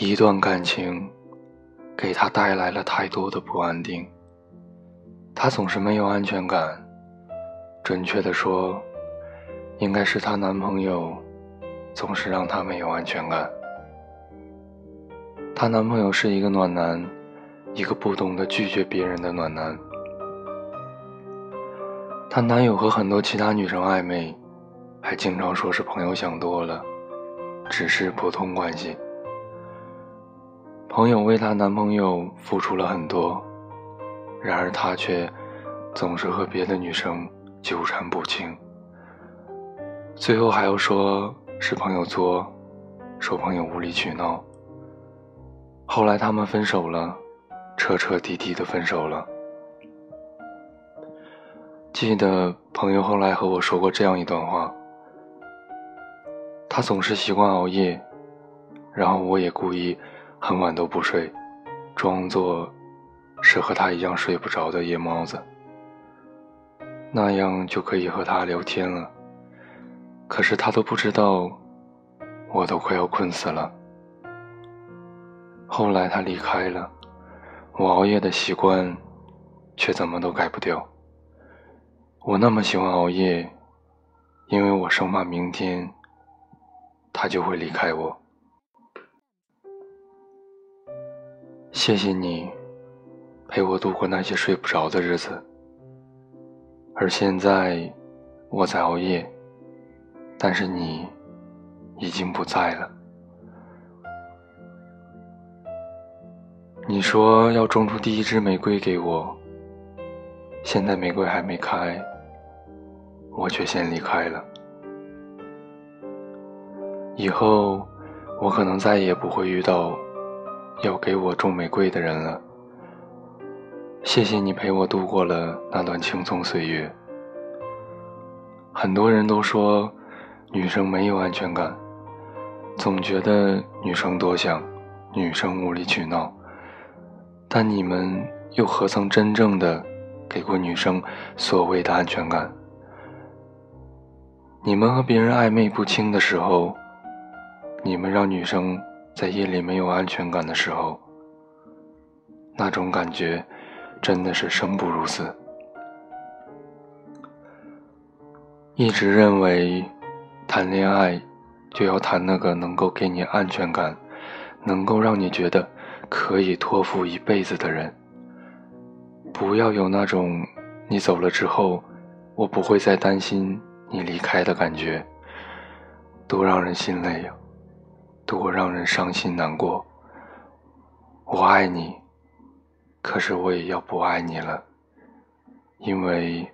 一段感情给她带来了太多的不安定，她总是没有安全感。准确的说，应该是她男朋友总是让她没有安全感。她男朋友是一个暖男，一个不懂得拒绝别人的暖男。她男友和很多其他女生暧昧，还经常说是朋友想多了，只是普通关系。朋友为她男朋友付出了很多，然而她却总是和别的女生纠缠不清，最后还要说是朋友作，说朋友无理取闹。后来他们分手了，彻彻底底的分手了。记得朋友后来和我说过这样一段话：他总是习惯熬夜，然后我也故意很晚都不睡，装作是和他一样睡不着的夜猫子，那样就可以和他聊天了。可是他都不知道，我都快要困死了。后来他离开了，我熬夜的习惯，却怎么都改不掉。我那么喜欢熬夜，因为我生怕明天他就会离开我。谢谢你，陪我度过那些睡不着的日子。而现在，我在熬夜，但是你已经不在了。你说要种出第一支玫瑰给我，现在玫瑰还没开，我却先离开了。以后我可能再也不会遇到要给我种玫瑰的人了。谢谢你陪我度过了那段青葱岁月。很多人都说女生没有安全感，总觉得女生多想，女生无理取闹。但你们又何曾真正的给过女生所谓的安全感？你们和别人暧昧不清的时候，你们让女生在夜里没有安全感的时候，那种感觉真的是生不如死。一直认为谈恋爱就要谈那个能够给你安全感，能够让你觉得。可以托付一辈子的人，不要有那种你走了之后，我不会再担心你离开的感觉，多让人心累呀，多让人伤心难过。我爱你，可是我也要不爱你了，因为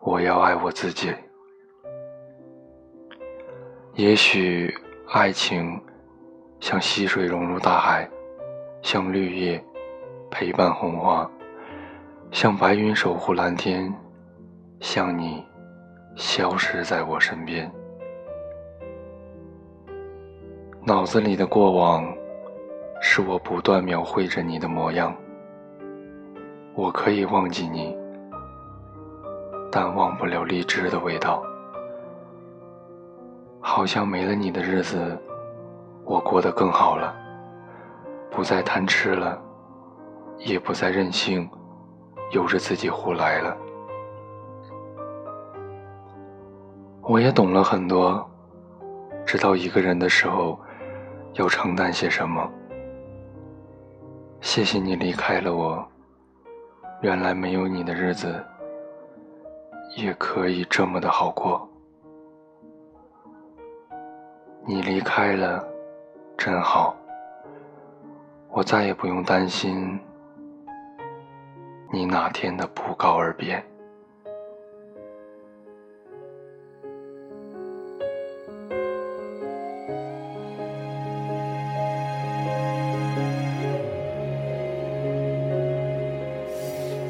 我要爱我自己。也许爱情像溪水融入大海。像绿叶陪伴红花，像白云守护蓝天，像你消失在我身边。脑子里的过往，是我不断描绘着你的模样。我可以忘记你，但忘不了荔枝的味道。好像没了你的日子，我过得更好了。不再贪吃了，也不再任性，由着自己胡来了。我也懂了很多，知道一个人的时候要承担些什么。谢谢你离开了我，原来没有你的日子也可以这么的好过。你离开了，真好。我再也不用担心你哪天的不告而别。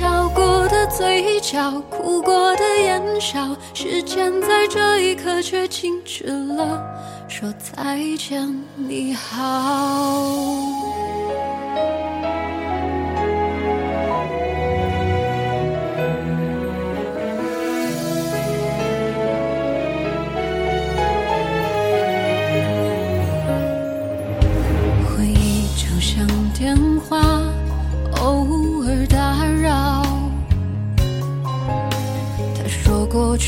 笑过的嘴角，哭过的眼梢，时间在这一刻却静止了，说再见，你好。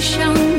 想